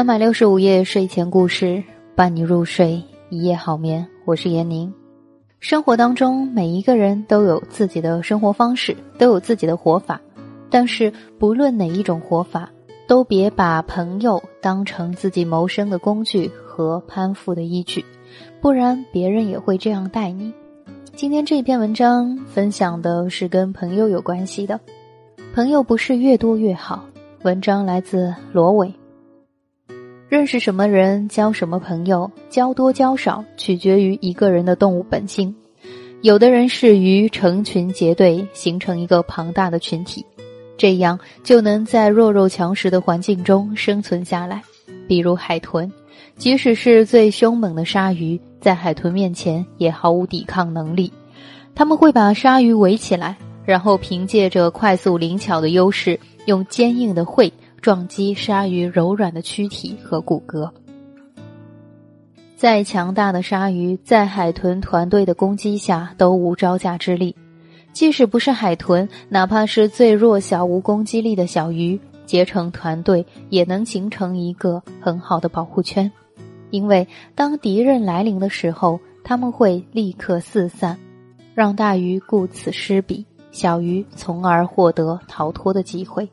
三百六十五夜睡前故事，伴你入睡，一夜好眠。我是闫宁。生活当中，每一个人都有自己的生活方式，都有自己的活法。但是，不论哪一种活法，都别把朋友当成自己谋生的工具和攀附的依据，不然别人也会这样待你。今天这篇文章分享的是跟朋友有关系的，朋友不是越多越好。文章来自罗伟。认识什么人，交什么朋友，交多交少，取决于一个人的动物本性。有的人适于成群结队，形成一个庞大的群体，这样就能在弱肉强食的环境中生存下来。比如海豚，即使是最凶猛的鲨鱼，在海豚面前也毫无抵抗能力。他们会把鲨鱼围起来，然后凭借着快速灵巧的优势，用坚硬的喙。撞击鲨鱼柔软的躯体和骨骼。再强大的鲨鱼，在海豚团队的攻击下都无招架之力。即使不是海豚，哪怕是最弱小无攻击力的小鱼，结成团队也能形成一个很好的保护圈。因为当敌人来临的时候，他们会立刻四散，让大鱼顾此失彼，小鱼从而获得逃脱的机会。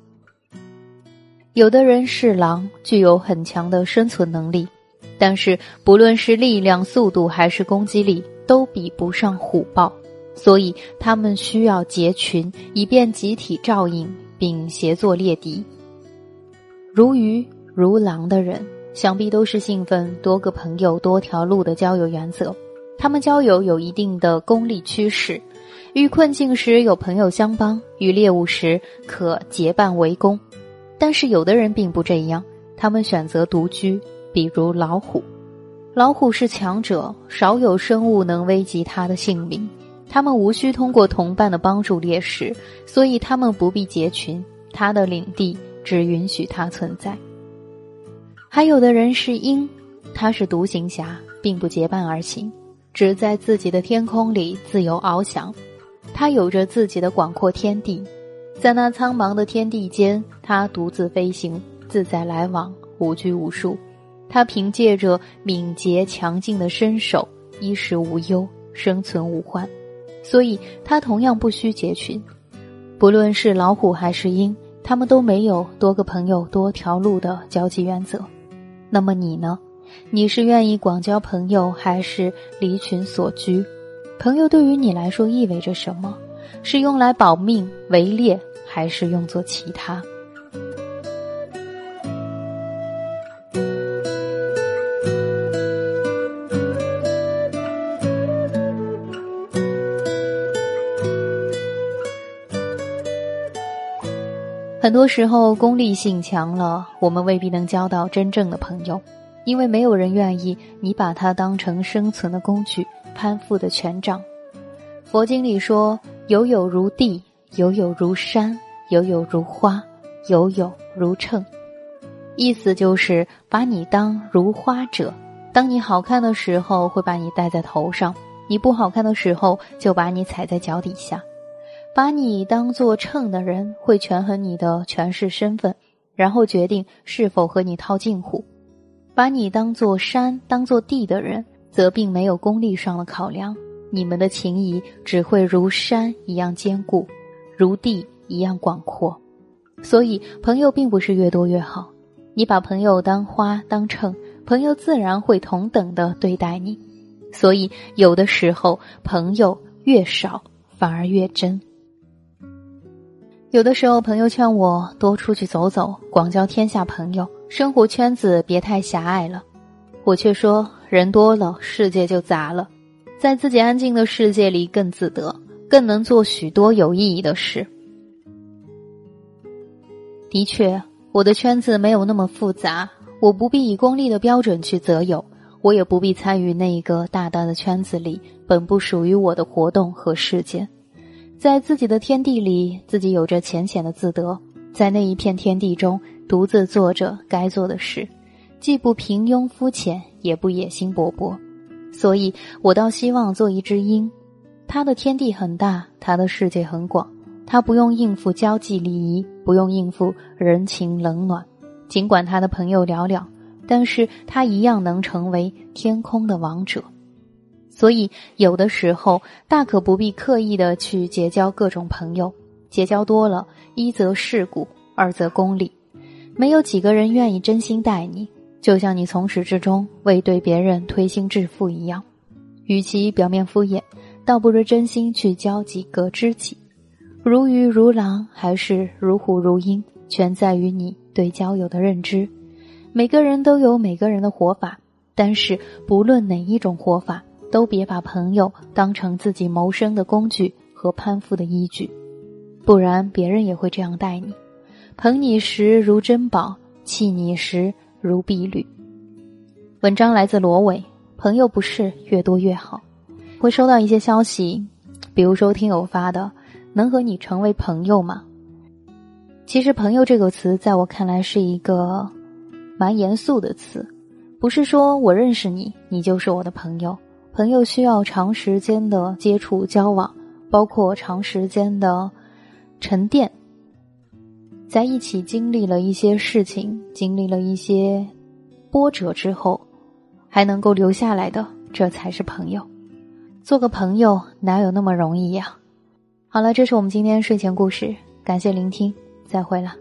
有的人是狼，具有很强的生存能力，但是不论是力量、速度还是攻击力，都比不上虎豹，所以他们需要结群，以便集体照应并协作猎敌。如鱼如狼的人，想必都是信奉多个朋友多条路的交友原则。他们交友有一定的功利趋势，遇困境时有朋友相帮，遇猎物时可结伴围攻。但是有的人并不这样，他们选择独居，比如老虎。老虎是强者，少有生物能危及它的性命。他们无需通过同伴的帮助猎食，所以他们不必结群。他的领地只允许它存在。还有的人是鹰，他是独行侠，并不结伴而行，只在自己的天空里自由翱翔。他有着自己的广阔天地。在那苍茫的天地间，他独自飞行，自在来往，无拘无束。他凭借着敏捷强劲的身手，衣食无忧，生存无患。所以，他同样不需结群。不论是老虎还是鹰，他们都没有多个朋友多条路的交际原则。那么你呢？你是愿意广交朋友，还是离群所居？朋友对于你来说意味着什么？是用来保命围猎，还是用作其他？很多时候，功利性强了，我们未必能交到真正的朋友，因为没有人愿意你把它当成生存的工具、攀附的权杖。佛经里说。有有如地，有有如山，有有如花，有有如秤。意思就是把你当如花者，当你好看的时候会把你戴在头上，你不好看的时候就把你踩在脚底下。把你当做秤的人会权衡你的权势身份，然后决定是否和你套近乎。把你当做山、当做地的人，则并没有功利上的考量。你们的情谊只会如山一样坚固，如地一样广阔，所以朋友并不是越多越好。你把朋友当花当秤，朋友自然会同等的对待你。所以有的时候朋友越少反而越真。有的时候朋友劝我多出去走走，广交天下朋友，生活圈子别太狭隘了。我却说人多了，世界就杂了。在自己安静的世界里更自得，更能做许多有意义的事。的确，我的圈子没有那么复杂，我不必以功利的标准去择友，我也不必参与那一个大大的圈子里本不属于我的活动和事件。在自己的天地里，自己有着浅浅的自得，在那一片天地中独自做着该做的事，既不平庸肤浅，也不野心勃勃。所以，我倒希望做一只鹰，它的天地很大，它的世界很广，他不用应付交际礼仪，不用应付人情冷暖。尽管他的朋友寥寥，但是他一样能成为天空的王者。所以，有的时候大可不必刻意的去结交各种朋友，结交多了，一则世故，二则功利，没有几个人愿意真心待你。就像你从始至终未对别人推心置腹一样，与其表面敷衍，倒不如真心去交几个知己。如鱼如狼还是如虎如鹰，全在于你对交友的认知。每个人都有每个人的活法，但是不论哪一种活法，都别把朋友当成自己谋生的工具和攀附的依据，不然别人也会这样待你，捧你时如珍宝，弃你时。如敝履。文章来自罗伟，朋友不是越多越好。会收到一些消息，比如说听友发的，能和你成为朋友吗？其实“朋友”这个词，在我看来是一个蛮严肃的词，不是说我认识你，你就是我的朋友。朋友需要长时间的接触交往，包括长时间的沉淀。在一起经历了一些事情，经历了一些波折之后，还能够留下来的，这才是朋友。做个朋友哪有那么容易呀？好了，这是我们今天睡前故事，感谢聆听，再会了。